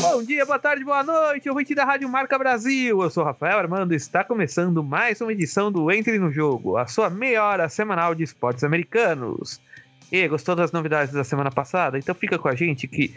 Bom dia, boa tarde, boa noite, ouvinte da Rádio Marca Brasil. Eu sou Rafael Armando e está começando mais uma edição do Entre no Jogo, a sua meia hora semanal de esportes americanos. E gostou das novidades da semana passada? Então fica com a gente que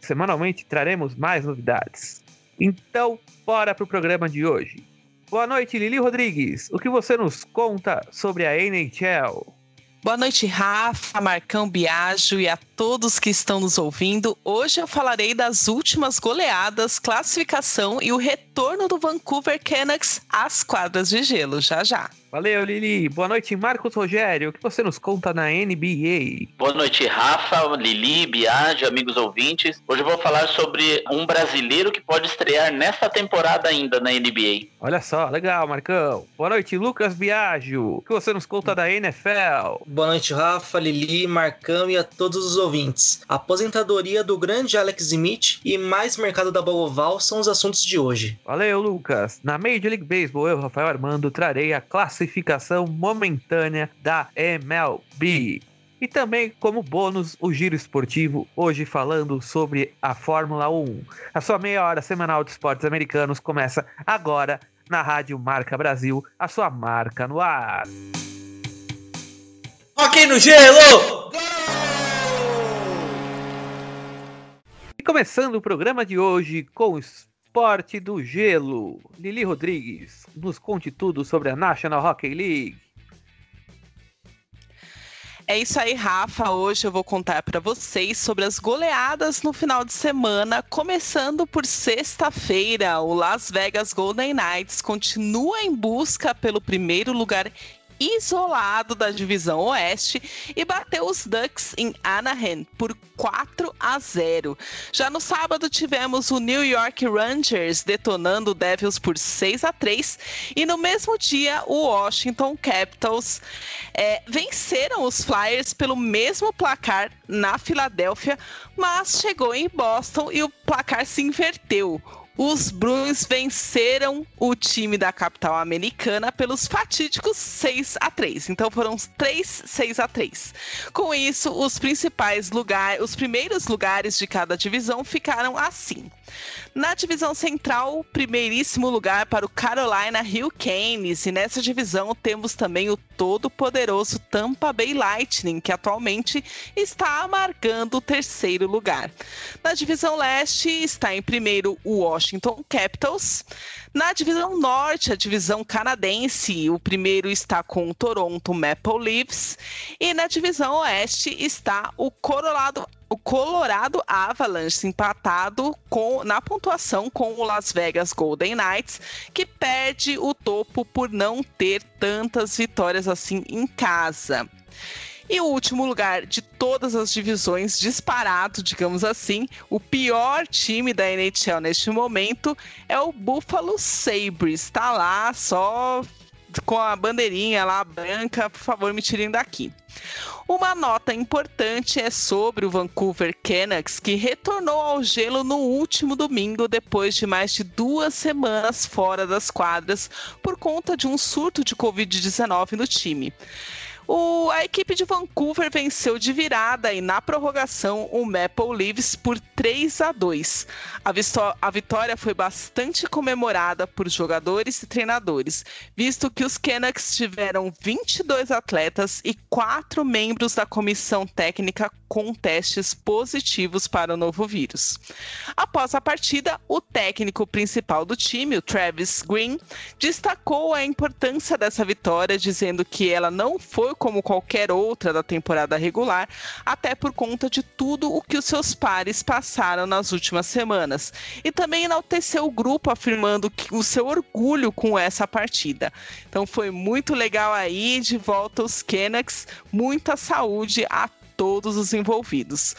semanalmente traremos mais novidades. Então, bora pro programa de hoje. Boa noite, Lili Rodrigues. O que você nos conta sobre a NHL? Boa noite, Rafa, Marcão Biagio e a todos que estão nos ouvindo. Hoje eu falarei das últimas goleadas, classificação e o retorno do Vancouver Canucks às quadras de gelo, já já. Valeu, Lili. Boa noite, Marcos Rogério. O que você nos conta na NBA? Boa noite, Rafa, Lili, Biagio, amigos ouvintes. Hoje eu vou falar sobre um brasileiro que pode estrear nesta temporada ainda na NBA. Olha só, legal, Marcão. Boa noite, Lucas Biagio. O que você nos conta da NFL? Boa noite, Rafa, Lili, Marcão e a todos os ouvintes. A aposentadoria do grande Alex Smith e mais mercado da bola oval são os assuntos de hoje. Valeu, Lucas. Na Major League Baseball, eu, Rafael Armando, trarei a classificação momentânea da MLB. E também, como bônus, o Giro Esportivo, hoje falando sobre a Fórmula 1. A sua meia hora semanal de esportes americanos começa agora na Rádio Marca Brasil, a sua marca no ar. Hockey no gelo! E começando o programa de hoje com o esporte do gelo. Lili Rodrigues, nos conte tudo sobre a National Hockey League. É isso aí, Rafa. Hoje eu vou contar para vocês sobre as goleadas no final de semana, começando por sexta-feira. O Las Vegas Golden Knights continua em busca pelo primeiro lugar isolado da divisão Oeste e bateu os Ducks em Anaheim por 4 a 0. Já no sábado tivemos o New York Rangers detonando o Devils por 6 a 3 e no mesmo dia o Washington Capitals é, venceram os Flyers pelo mesmo placar na Filadélfia, mas chegou em Boston e o placar se inverteu os Bruins venceram o time da capital americana pelos fatídicos 6 a 3. Então foram 3 6 a 3. Com isso, os principais lugares, os primeiros lugares de cada divisão ficaram assim. Na divisão central, primeiríssimo lugar para o Carolina Hurricanes. E nessa divisão temos também o todo-poderoso Tampa Bay Lightning, que atualmente está amargando o terceiro lugar. Na divisão leste está em primeiro o Washington Capitals. Na divisão norte, a divisão canadense, o primeiro está com o Toronto Maple Leafs. E na divisão oeste está o Colorado o Colorado Avalanche empatado com, na pontuação com o Las Vegas Golden Knights, que perde o topo por não ter tantas vitórias assim em casa. E o último lugar de todas as divisões, disparado, digamos assim, o pior time da NHL neste momento é o Buffalo Sabres. Está lá só com a bandeirinha lá branca, por favor, me tirem daqui. Uma nota importante é sobre o Vancouver Canucks, que retornou ao gelo no último domingo, depois de mais de duas semanas fora das quadras, por conta de um surto de Covid-19 no time. O, a equipe de Vancouver venceu de virada e na prorrogação o Maple Leafs por 3 a 2. A, a vitória foi bastante comemorada por jogadores e treinadores, visto que os Canucks tiveram 22 atletas e quatro membros da comissão técnica com testes positivos para o novo vírus. Após a partida, o técnico principal do time, o Travis Green, destacou a importância dessa vitória, dizendo que ela não foi como qualquer outra da temporada regular, até por conta de tudo o que os seus pares passaram nas últimas semanas. E também enalteceu o grupo, afirmando que o seu orgulho com essa partida. Então foi muito legal aí, de volta os Canucks, muita saúde a todos os envolvidos.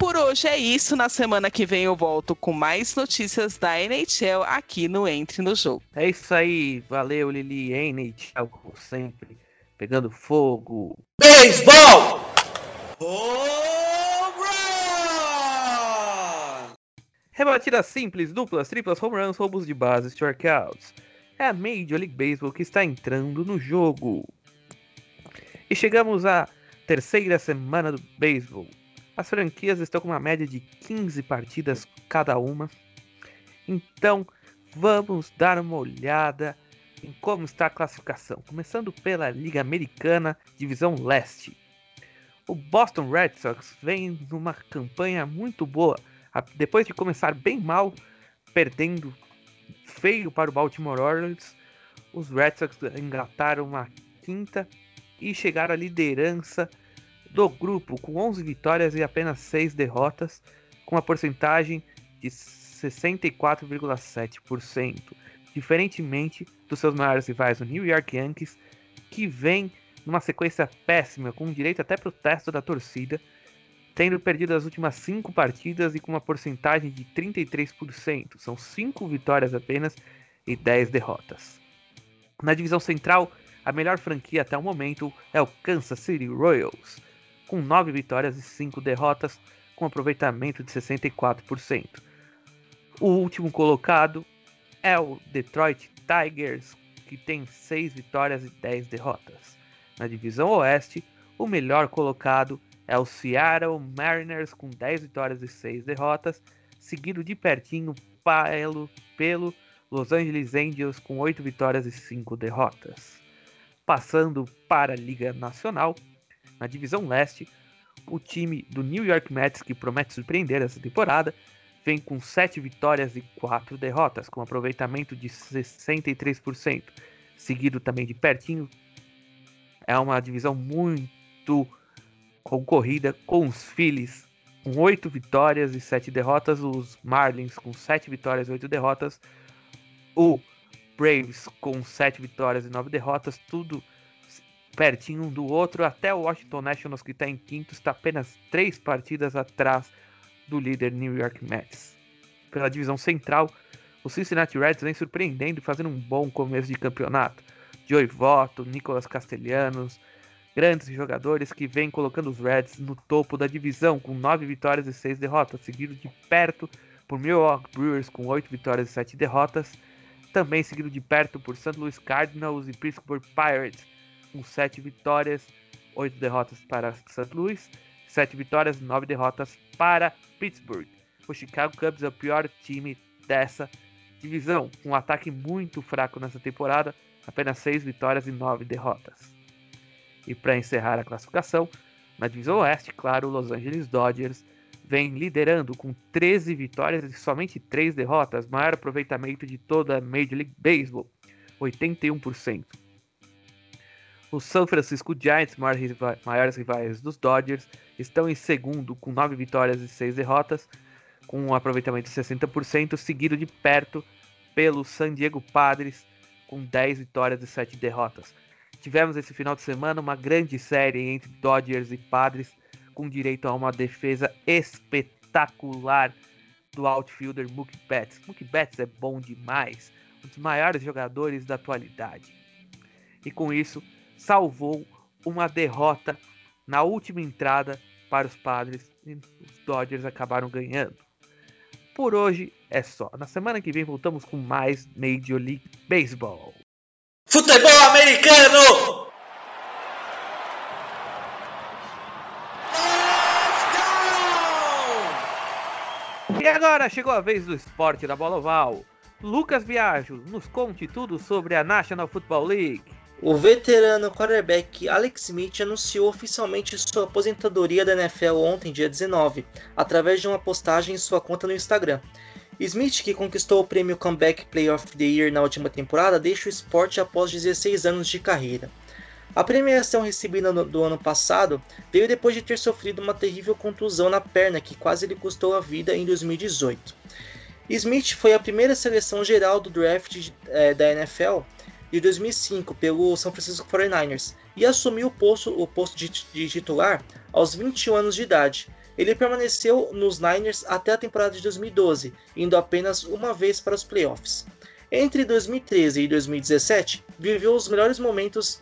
Por hoje é isso. Na semana que vem eu volto com mais notícias da NHL aqui no Entre no Jogo. É isso aí. Valeu, Lili. NHL, como sempre pegando fogo. Beisebol! Rebatidas simples, duplas, triplas, home runs, roubos de base, strikeouts. É a Major League Baseball que está entrando no jogo. E chegamos à terceira semana do beisebol. As franquias estão com uma média de 15 partidas cada uma. Então, vamos dar uma olhada em como está a classificação, começando pela Liga Americana, Divisão Leste. O Boston Red Sox vem numa campanha muito boa, depois de começar bem mal, perdendo feio para o Baltimore Orioles, os Red Sox engataram uma quinta e chegaram à liderança do grupo com 11 vitórias e apenas 6 derrotas, com uma porcentagem de 64,7%, diferentemente dos seus maiores rivais, o New York Yankees, que vem numa sequência péssima, com direito até protesto da torcida, tendo perdido as últimas 5 partidas e com uma porcentagem de 33%. São 5 vitórias apenas e 10 derrotas. Na divisão central, a melhor franquia até o momento é o Kansas City Royals, com 9 vitórias e 5 derrotas, com aproveitamento de 64%. O último colocado é o Detroit Tigers, que tem 6 vitórias e 10 derrotas. Na divisão oeste, o melhor colocado é o Seattle Mariners com 10 vitórias e 6 derrotas, seguido de pertinho pelo, pelo Los Angeles Angels com 8 vitórias e 5 derrotas. Passando para a Liga Nacional, na divisão leste, o time do New York Mets, que promete surpreender essa temporada, vem com 7 vitórias e 4 derrotas, com aproveitamento de 63%, seguido também de pertinho. É uma divisão muito concorrida com os Phillies com 8 vitórias e 7 derrotas, os Marlins com 7 vitórias e 8 derrotas, o Braves com 7 vitórias e 9 derrotas, tudo pertinho um do outro, até o Washington Nationals que está em quinto está apenas 3 partidas atrás do líder New York Mets. Pela divisão central, o Cincinnati Reds vem surpreendendo e fazendo um bom começo de campeonato. Joey Votto, Nicolas Castellanos, grandes jogadores que vêm colocando os Reds no topo da divisão com 9 vitórias e 6 derrotas, seguido de perto por Milwaukee Brewers com 8 vitórias e 7 derrotas, também seguido de perto por St. Louis Cardinals e Pittsburgh Pirates com 7 vitórias, 8 derrotas para St. Louis 7 vitórias, 9 derrotas para Pittsburgh. O Chicago Cubs é o pior time dessa divisão, com um ataque muito fraco nessa temporada, apenas 6 vitórias e 9 derrotas. E para encerrar a classificação, na divisão oeste, claro, o Los Angeles Dodgers vem liderando com 13 vitórias e somente 3 derrotas, maior aproveitamento de toda a Major League Baseball, 81%. Os San Francisco Giants, maiores rivais dos Dodgers, estão em segundo com 9 vitórias e 6 derrotas, com um aproveitamento de 60%, seguido de perto pelo San Diego Padres, com 10 vitórias e 7 derrotas. Tivemos esse final de semana uma grande série entre Dodgers e Padres, com direito a uma defesa espetacular do outfielder Mookie Betts. Mookie Betts é bom demais, um dos maiores jogadores da atualidade. E com isso, salvou uma derrota na última entrada para os padres e os Dodgers acabaram ganhando. Por hoje é só. Na semana que vem voltamos com mais Major League Baseball. Futebol americano! E agora chegou a vez do esporte da bola oval. Lucas Viajo, nos conte tudo sobre a National Football League. O veterano quarterback Alex Smith anunciou oficialmente sua aposentadoria da NFL ontem, dia 19, através de uma postagem em sua conta no Instagram. Smith, que conquistou o prêmio Comeback Player of the Year na última temporada, deixa o esporte após 16 anos de carreira. A premiação recebida no, do ano passado veio depois de ter sofrido uma terrível contusão na perna que quase lhe custou a vida em 2018. Smith foi a primeira seleção geral do draft é, da NFL de 2005 pelo São Francisco 49ers e assumiu o posto, o posto de, de titular aos 21 anos de idade. Ele permaneceu nos Niners até a temporada de 2012, indo apenas uma vez para os playoffs. Entre 2013 e 2017, viveu os melhores momentos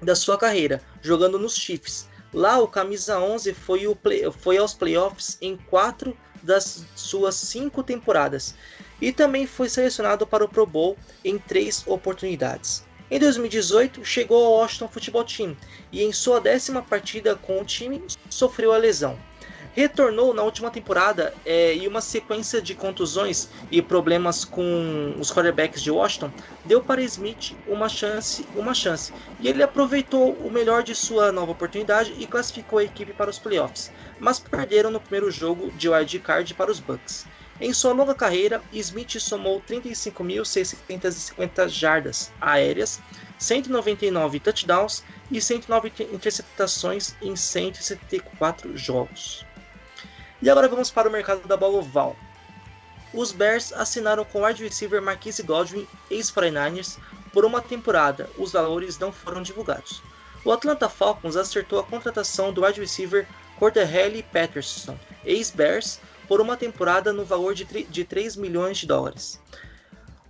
da sua carreira, jogando nos Chiefs. Lá, o camisa 11 foi, play, foi aos playoffs em quatro das suas cinco temporadas e também foi selecionado para o Pro Bowl em três oportunidades. Em 2018, chegou ao Washington Football Team e em sua décima partida com o time sofreu a lesão. retornou na última temporada é, e uma sequência de contusões e problemas com os quarterbacks de Washington deu para Smith uma chance, uma chance. E ele aproveitou o melhor de sua nova oportunidade e classificou a equipe para os playoffs, mas perderam no primeiro jogo de wild card para os Bucks. Em sua longa carreira, Smith somou 35.650 jardas aéreas, 199 touchdowns e 109 interceptações em 174 jogos. E agora vamos para o mercado da bola oval. Os Bears assinaram com o wide receiver Marquise Godwin, ex-49ers, por uma temporada. Os valores não foram divulgados. O Atlanta Falcons acertou a contratação do wide receiver Corderelli Patterson, ex-Bears, por uma temporada no valor de, de 3 milhões de dólares.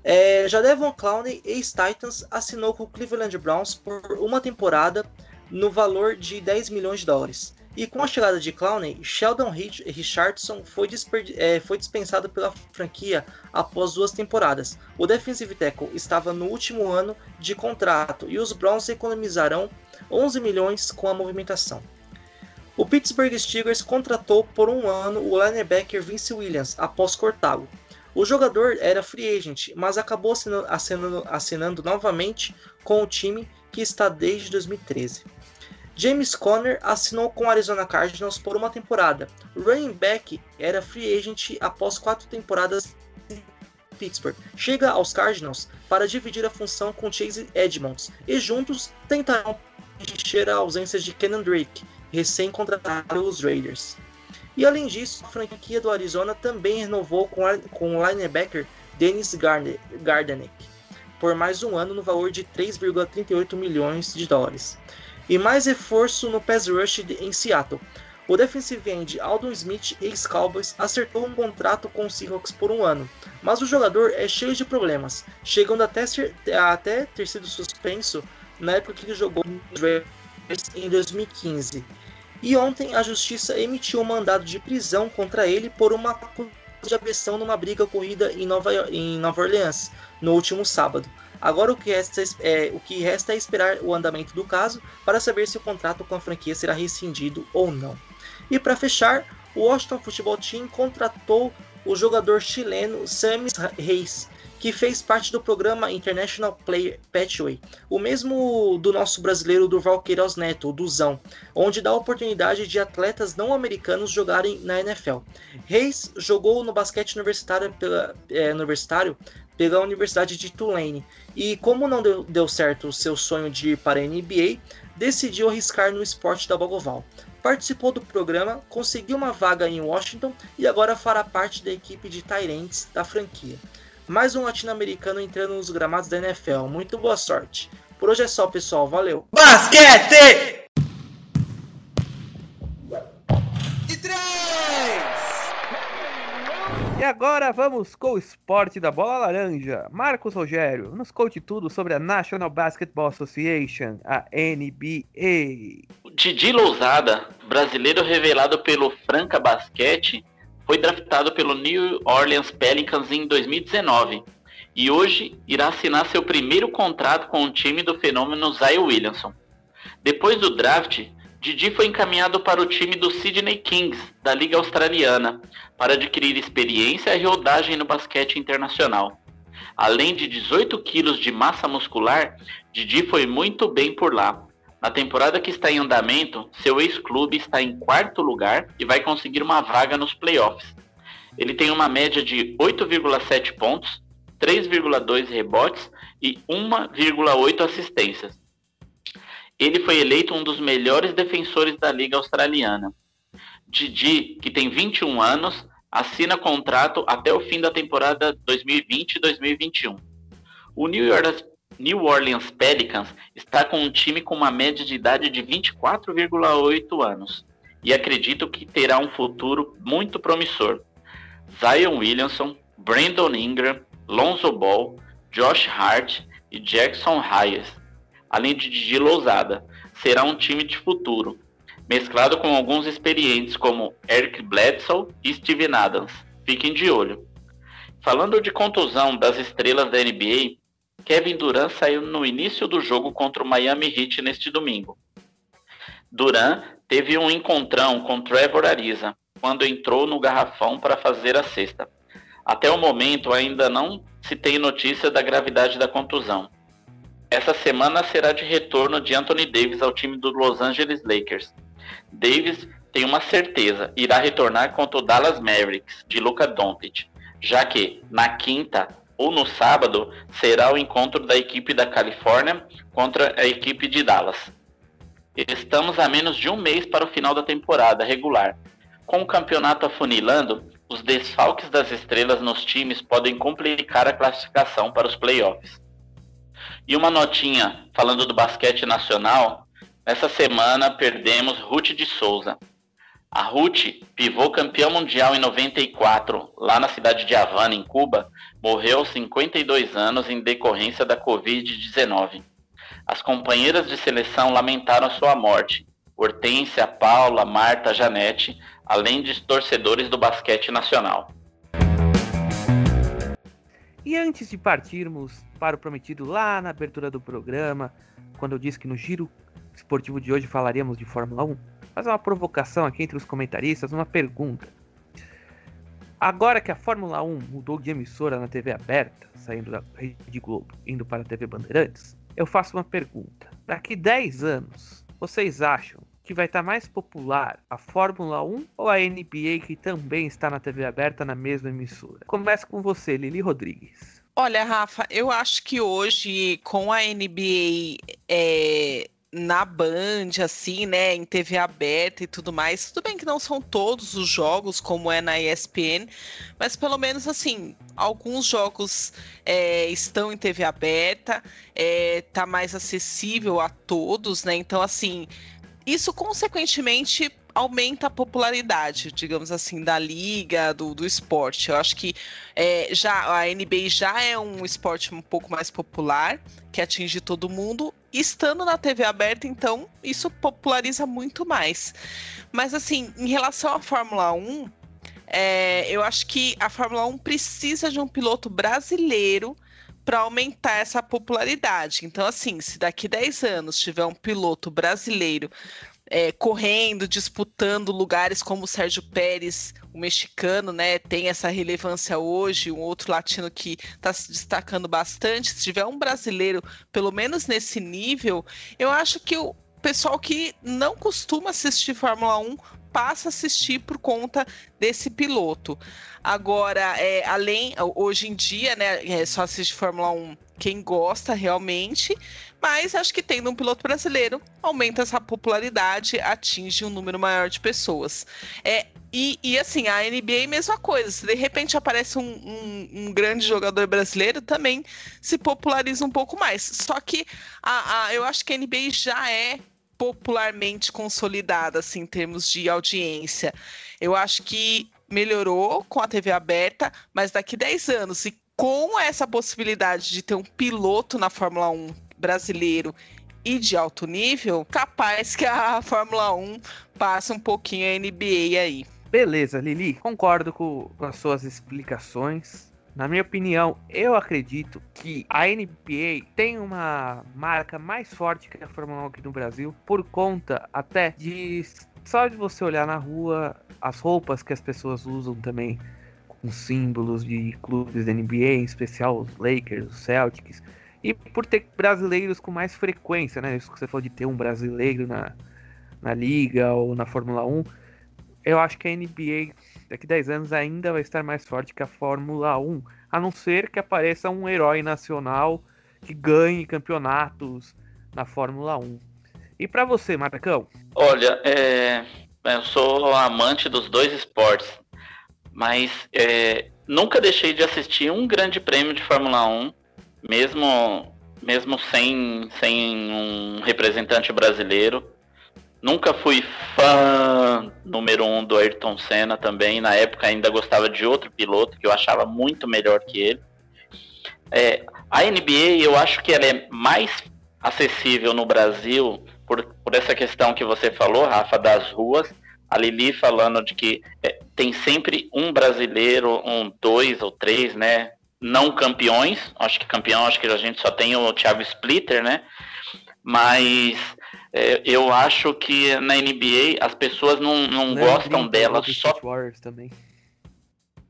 É, já Devon Clowney, ex-Titans, assinou com o Cleveland Browns por uma temporada no valor de 10 milhões de dólares. E com a chegada de Clowney, Sheldon Richardson foi, é, foi, dispensado pela franquia após duas temporadas. O defensive tackle estava no último ano de contrato e os Browns economizarão 11 milhões com a movimentação. O Pittsburgh Steelers contratou por um ano o linebacker Vince Williams após cortá-lo. O jogador era free agent, mas acabou assinando, assinando, assinando novamente com o time que está desde 2013. James Conner assinou com o Arizona Cardinals por uma temporada. Running back era free agent após quatro temporadas em Pittsburgh. Chega aos Cardinals para dividir a função com Chase Edmonds e juntos tentarão encher a ausência de Kenan Drake, recém-contratado pelos Raiders. E além disso, a franquia do Arizona também renovou com, o linebacker Dennis Gardenek por mais um ano no valor de 3,38 milhões de dólares e mais reforço no pass rush em Seattle. O defensive end Aldon Smith, ex-Cowboys, acertou um contrato com os Seahawks por um ano, mas o jogador é cheio de problemas, chegando até, ser, até ter sido suspenso na época que ele jogou em 2015. E ontem a justiça emitiu um mandado de prisão contra ele por uma de agressão numa briga ocorrida em Nova, em Nova Orleans no último sábado. Agora o que, resta é, o que resta é esperar o andamento do caso para saber se o contrato com a franquia será rescindido ou não. E para fechar, o Washington Football Team contratou o jogador chileno Samis Reis, que fez parte do programa International Player Pathway, o mesmo do nosso brasileiro Durval Queiroz Neto, o Duzão, onde dá oportunidade de atletas não americanos jogarem na NFL. Reis jogou no basquete universitário pela, é, universitário pela Universidade de Tulane. E como não deu, deu certo o seu sonho de ir para a NBA, decidiu arriscar no esporte da Bogoval. Participou do programa, conseguiu uma vaga em Washington e agora fará parte da equipe de Tyrants da franquia. Mais um latino-americano entrando nos gramados da NFL. Muito boa sorte. Por hoje é só, pessoal. Valeu. Basquete! E agora vamos com o esporte da bola laranja. Marcos Rogério, nos conte tudo sobre a National Basketball Association, a NBA. Didi Lousada, brasileiro revelado pelo Franca Basquete, foi draftado pelo New Orleans Pelicans em 2019 e hoje irá assinar seu primeiro contrato com o time do fenômeno Zion Williamson. Depois do draft, Didi foi encaminhado para o time do Sydney Kings, da Liga Australiana, para adquirir experiência e rodagem no basquete internacional. Além de 18 quilos de massa muscular, Didi foi muito bem por lá. Na temporada que está em andamento, seu ex-clube está em quarto lugar e vai conseguir uma vaga nos playoffs. Ele tem uma média de 8,7 pontos, 3,2 rebotes e 1,8 assistências. Ele foi eleito um dos melhores defensores da Liga Australiana. Didi, que tem 21 anos, assina contrato até o fim da temporada 2020-2021. O New Orleans, New Orleans Pelicans está com um time com uma média de idade de 24,8 anos e acredito que terá um futuro muito promissor. Zion Williamson, Brandon Ingram, Lonzo Ball, Josh Hart e Jackson Hayes além de Didi Lousada. Será um time de futuro, mesclado com alguns experientes como Eric Bledsoe e Steven Adams. Fiquem de olho. Falando de contusão das estrelas da NBA, Kevin Durant saiu no início do jogo contra o Miami Heat neste domingo. Durant teve um encontrão com Trevor Ariza, quando entrou no garrafão para fazer a cesta. Até o momento ainda não se tem notícia da gravidade da contusão. Essa semana será de retorno de Anthony Davis ao time do Los Angeles Lakers. Davis tem uma certeza, irá retornar contra o Dallas Mavericks de Luka Doncic, já que na quinta ou no sábado será o encontro da equipe da Califórnia contra a equipe de Dallas. Estamos a menos de um mês para o final da temporada regular. Com o campeonato afunilando, os desfalques das estrelas nos times podem complicar a classificação para os playoffs. E uma notinha falando do basquete nacional, nessa semana perdemos Ruth de Souza. A Ruth, pivô campeã mundial em 94, lá na cidade de Havana, em Cuba, morreu aos 52 anos em decorrência da Covid-19. As companheiras de seleção lamentaram sua morte. Hortência, Paula, Marta, Janete, além de torcedores do basquete nacional. E antes de partirmos para o prometido lá na abertura do programa, quando eu disse que no giro esportivo de hoje falaríamos de Fórmula 1, fazer uma provocação aqui entre os comentaristas, uma pergunta. Agora que a Fórmula 1 mudou de emissora na TV aberta, saindo da Rede Globo, indo para a TV Bandeirantes, eu faço uma pergunta. Daqui 10 anos, vocês acham que vai estar mais popular a Fórmula 1 ou a NBA que também está na TV aberta na mesma emissora? Começa com você, Lili Rodrigues. Olha, Rafa, eu acho que hoje com a NBA é, na Band, assim, né, em TV aberta e tudo mais. Tudo bem que não são todos os jogos, como é na ESPN, mas pelo menos, assim, alguns jogos é, estão em TV aberta, é, tá mais acessível a todos, né? Então, assim, isso, consequentemente, aumenta a popularidade, digamos assim, da liga, do, do esporte. Eu acho que é, já a NBA já é um esporte um pouco mais popular, que atinge todo mundo. Estando na TV aberta, então, isso populariza muito mais. Mas, assim, em relação à Fórmula 1, é, eu acho que a Fórmula 1 precisa de um piloto brasileiro para aumentar essa popularidade. Então, assim, se daqui 10 anos tiver um piloto brasileiro é, correndo, disputando lugares como o Sérgio Pérez, o mexicano, né, tem essa relevância hoje, um outro latino que está se destacando bastante. Se tiver um brasileiro, pelo menos nesse nível, eu acho que o pessoal que não costuma assistir Fórmula 1 passa a assistir por conta desse piloto. Agora, é, além, hoje em dia, né, é, só assiste Fórmula 1 quem gosta realmente, mas acho que tendo um piloto brasileiro, aumenta essa popularidade, atinge um número maior de pessoas. É, e, e assim, a NBA mesma coisa. Se de repente aparece um, um, um, grande jogador brasileiro, também se populariza um pouco mais. Só que a, a, eu acho que a NBA já é popularmente consolidada assim, em termos de audiência. Eu acho que melhorou com a TV aberta, mas daqui 10 anos, e com essa possibilidade de ter um piloto na Fórmula 1 brasileiro e de alto nível, capaz que a Fórmula 1 passe um pouquinho a NBA aí. Beleza, Lili, concordo com, com as suas explicações. Na minha opinião, eu acredito que a NBA tem uma marca mais forte que a Fórmula 1 aqui no Brasil, por conta até de só de você olhar na rua as roupas que as pessoas usam também com símbolos de clubes da NBA, em especial os Lakers, os Celtics, e por ter brasileiros com mais frequência, né? Isso que você falou de ter um brasileiro na, na liga ou na Fórmula 1, eu acho que a NBA daqui 10 anos ainda vai estar mais forte que a Fórmula 1, a não ser que apareça um herói nacional que ganhe campeonatos na Fórmula 1. E para você, Marcão? Olha, é... eu sou amante dos dois esportes, mas é... nunca deixei de assistir um grande prêmio de Fórmula 1, mesmo, mesmo sem, sem um representante brasileiro. Nunca fui fã número um do Ayrton Senna também. Na época ainda gostava de outro piloto que eu achava muito melhor que ele. É, a NBA eu acho que ela é mais acessível no Brasil por, por essa questão que você falou, Rafa, das ruas. A Lili falando de que é, tem sempre um brasileiro, um, dois ou três, né? Não campeões. Acho que campeão, acho que a gente só tem o Thiago Splitter, né? Mas É, eu acho que na NBA as pessoas não, não gostam dela só. Warriors também.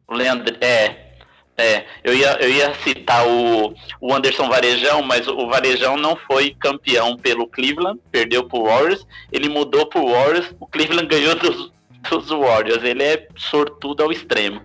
O Leandro, é, é, eu ia, eu ia citar o, o Anderson Varejão, mas o Varejão não foi campeão pelo Cleveland, perdeu pro Warriors, ele mudou pro Warriors, o Cleveland ganhou dos, dos Warriors, ele é sortudo ao extremo.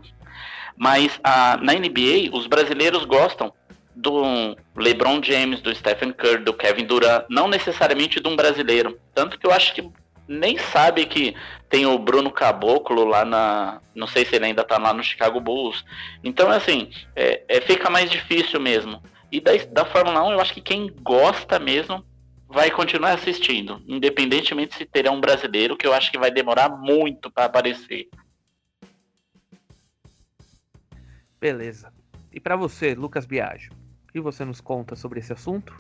Mas a, na NBA, os brasileiros gostam do LeBron James, do Stephen Curry, do Kevin Durant, não necessariamente de um brasileiro. Tanto que eu acho que nem sabe que tem o Bruno Caboclo lá na. Não sei se ele ainda tá lá no Chicago Bulls. Então, assim, é, é, fica mais difícil mesmo. E da, da Fórmula 1, eu acho que quem gosta mesmo vai continuar assistindo, independentemente se terá um brasileiro, que eu acho que vai demorar muito para aparecer. Beleza. E para você, Lucas Biagio, o que você nos conta sobre esse assunto?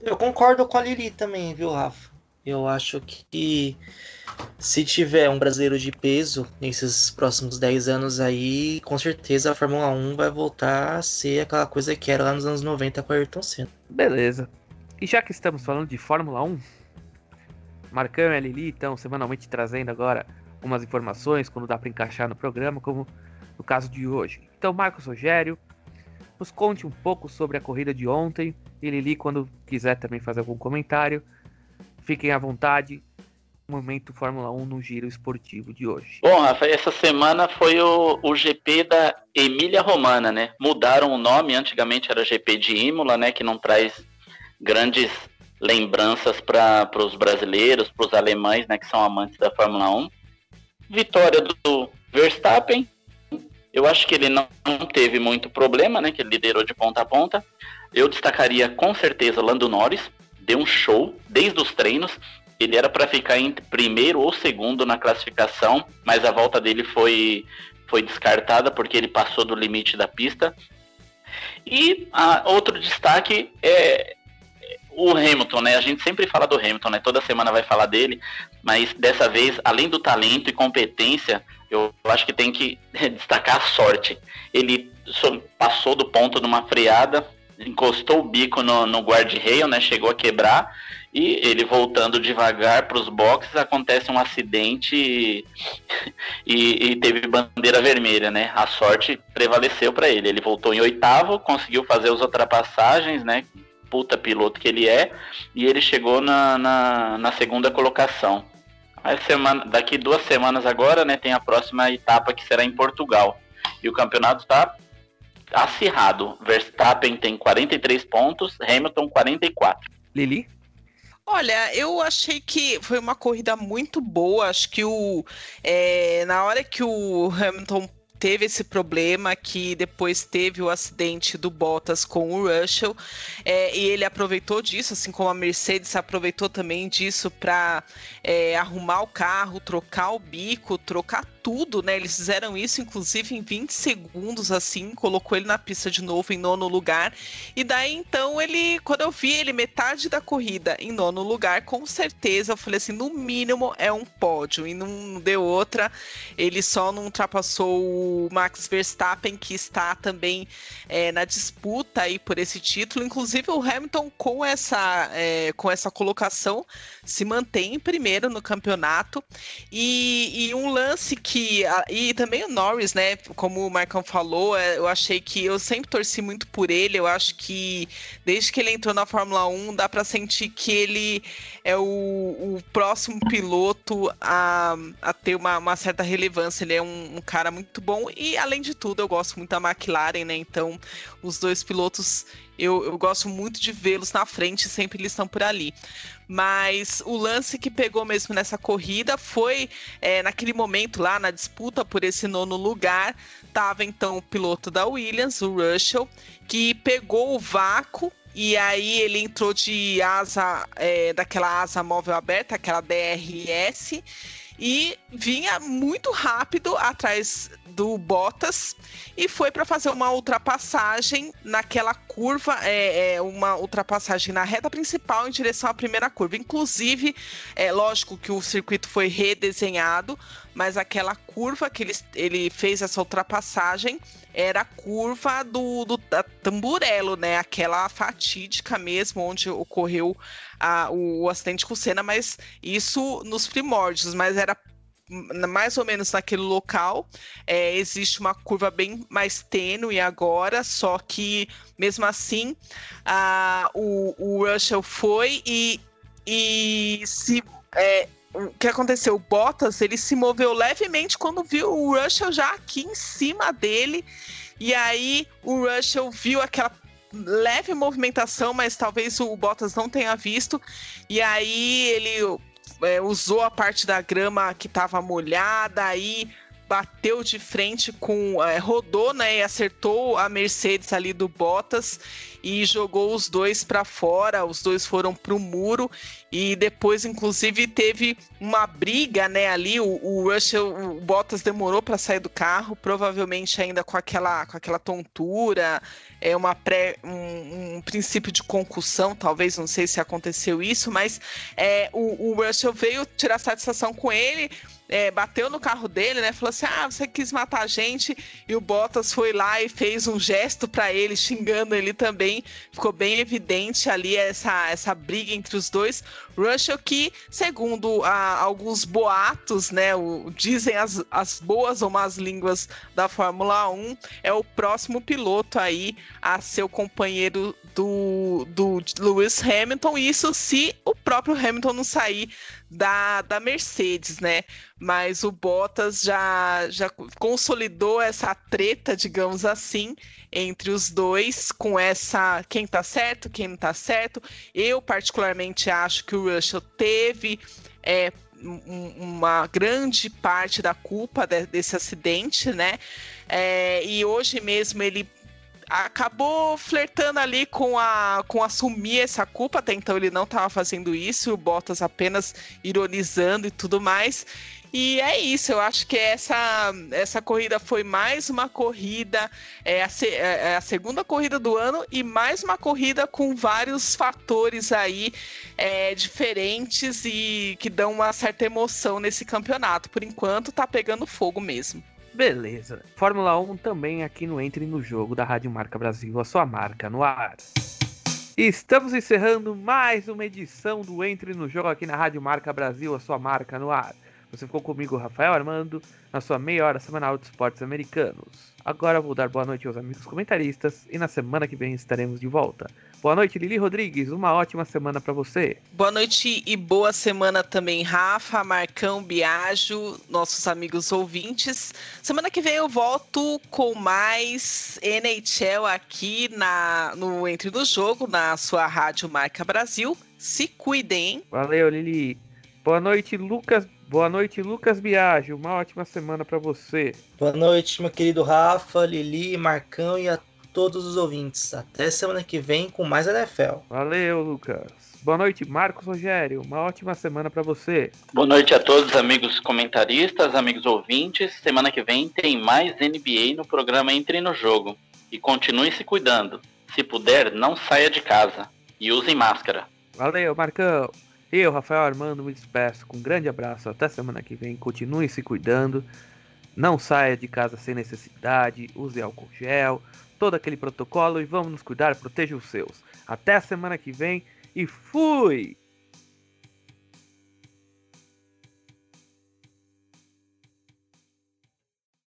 Eu concordo com a Lili também, viu, Rafa? Eu acho que se tiver um brasileiro de peso nesses próximos 10 anos aí, com certeza a Fórmula 1 vai voltar a ser aquela coisa que era lá nos anos 90 com a Ayrton Senna. Beleza. E já que estamos falando de Fórmula 1, Marcão e a Lili estão semanalmente trazendo agora umas informações quando dá para encaixar no programa, como no caso de hoje. Então, Marcos Rogério, nos conte um pouco sobre a corrida de ontem e Lili, quando quiser também fazer algum comentário. Fiquem à vontade. Momento Fórmula 1 no giro esportivo de hoje. Bom, Rafa, essa semana foi o, o GP da Emília Romana, né? Mudaram o nome, antigamente era GP de Imola, né? Que não traz grandes lembranças para os brasileiros, para os alemães, né? Que são amantes da Fórmula 1. Vitória do Verstappen. Eu acho que ele não teve muito problema, né? Que ele liderou de ponta a ponta. Eu destacaria com certeza Lando Norris, deu um show desde os treinos. Ele era para ficar em primeiro ou segundo na classificação, mas a volta dele foi, foi descartada porque ele passou do limite da pista. E a, outro destaque é o Hamilton, né? A gente sempre fala do Hamilton, né? Toda semana vai falar dele, mas dessa vez, além do talento e competência, eu acho que tem que destacar a sorte. Ele passou do ponto numa freada, encostou o bico no, no guarda-rail, né? Chegou a quebrar. E ele voltando devagar para os boxes, acontece um acidente e, e, e, teve bandeira vermelha, né? A sorte prevaleceu para ele. Ele voltou em oitavo, conseguiu fazer as ultrapassagens, né? Puta piloto que ele é, e ele chegou na, na, na segunda colocação. Semana, daqui duas semanas agora, né? Tem a próxima etapa que será em Portugal. E o campeonato está acirrado. Verstappen tem 43 pontos, Hamilton 44. Lili? Olha, eu achei que foi uma corrida muito boa. Acho que o é, na hora que o Hamilton teve esse problema que depois teve o acidente do Bottas com o Russell é, e ele aproveitou disso, assim como a Mercedes aproveitou também disso para é, arrumar o carro, trocar o bico, trocar tudo, né? Eles fizeram isso, inclusive, em 20 segundos, assim, colocou ele na pista de novo em nono lugar. E daí, então, ele, quando eu vi ele metade da corrida em nono lugar, com certeza, eu falei assim, no mínimo é um pódio. E não deu outra. Ele só não ultrapassou o Max Verstappen, que está também é, na disputa aí por esse título. Inclusive, o Hamilton, com essa, é, com essa colocação, se mantém em primeiro no campeonato. E, e um lance que que. E também o Norris, né? Como o Marcão falou, é, eu achei que eu sempre torci muito por ele. Eu acho que desde que ele entrou na Fórmula 1, dá para sentir que ele é o, o próximo piloto a, a ter uma, uma, certa relevância. Ele é um, um, cara muito bom. E além de tudo, eu gosto muito da McLaren, né? Então, os dois pilotos eu, eu gosto muito de vê-los na frente, sempre eles estão por ali. Mas o lance que pegou mesmo nessa corrida foi é, naquele momento lá na disputa por esse nono lugar. Tava então o piloto da Williams, o Russell, que pegou o vácuo e aí ele entrou de asa, é, daquela asa móvel aberta, aquela DRS, e vinha muito rápido atrás do Bottas e foi para fazer uma ultrapassagem naquela curva, é, é, uma ultrapassagem na reta principal em direção à primeira curva. Inclusive, é lógico que o circuito foi redesenhado, mas aquela curva que ele, ele fez essa ultrapassagem era a curva do, do né? Aquela fatídica mesmo, onde ocorreu a, o, o acidente com o Senna, mas isso nos primórdios, mas era mais ou menos naquele local. É, existe uma curva bem mais tênue agora, só que mesmo assim a, o, o Russell foi e, e se. É, o que aconteceu? O Bottas ele se moveu levemente quando viu o Russell já aqui em cima dele. E aí o Russell viu aquela leve movimentação, mas talvez o Bottas não tenha visto. E aí ele é, usou a parte da grama que estava molhada, aí bateu de frente com. É, rodou, né? E acertou a Mercedes ali do Bottas e jogou os dois para fora. Os dois foram para o muro e depois, inclusive, teve uma briga, né? Ali o, o Russell, o Bottas demorou para sair do carro, provavelmente ainda com aquela, com aquela tontura, é uma pré, um, um princípio de concussão, talvez, não sei se aconteceu isso, mas é, o, o Russell veio tirar satisfação com ele é, bateu no carro dele, né? Falou assim: ah, você quis matar a gente. E o Bottas foi lá e fez um gesto para ele, xingando ele também. Ficou bem evidente ali essa, essa briga entre os dois. Russell, que, segundo a, alguns boatos, né? O, dizem as, as boas ou más línguas da Fórmula 1, é o próximo piloto aí a ser o companheiro do, do Lewis Hamilton. Isso se o próprio Hamilton não sair da, da Mercedes, né? Mas o Bottas já, já consolidou essa treta, digamos assim, entre os dois, com essa quem tá certo, quem não tá certo. Eu, particularmente, acho que o Russell teve. É, uma grande parte da culpa de, desse acidente, né? É, e hoje mesmo ele acabou flertando ali com a com assumir essa culpa, até então ele não estava fazendo isso, o Bottas apenas ironizando e tudo mais. E é isso, eu acho que essa, essa corrida foi mais uma corrida, é a, é, é a segunda corrida do ano e mais uma corrida com vários fatores aí é, diferentes e que dão uma certa emoção nesse campeonato. Por enquanto, tá pegando fogo mesmo. Beleza. Fórmula 1 também aqui no Entre no Jogo da Rádio Marca Brasil, a sua marca no ar. Estamos encerrando mais uma edição do Entre no Jogo aqui na Rádio Marca Brasil, a sua marca no ar. Você ficou comigo, Rafael Armando, na sua meia hora semanal de esportes americanos. Agora vou dar boa noite aos amigos comentaristas e na semana que vem estaremos de volta. Boa noite, Lili Rodrigues. Uma ótima semana para você. Boa noite e boa semana também, Rafa, Marcão, Biagio, nossos amigos ouvintes. Semana que vem eu volto com mais NHL aqui na, no Entre no Jogo, na sua Rádio Marca Brasil. Se cuidem. Valeu, Lili. Boa noite, Lucas Boa noite, Lucas Biagio. Uma ótima semana para você. Boa noite, meu querido Rafa, Lili, Marcão e a todos os ouvintes. Até semana que vem com mais NFL. Valeu, Lucas. Boa noite, Marcos Rogério. Uma ótima semana para você. Boa noite a todos, amigos comentaristas, amigos ouvintes. Semana que vem tem mais NBA no programa Entre no Jogo. E continue se cuidando. Se puder, não saia de casa. E use máscara. Valeu, Marcão. Eu, Rafael Armando, me despeço com um grande abraço. Até semana que vem. Continue se cuidando. Não saia de casa sem necessidade. Use álcool gel. Todo aquele protocolo. E vamos nos cuidar. Proteja os seus. Até semana que vem. E fui!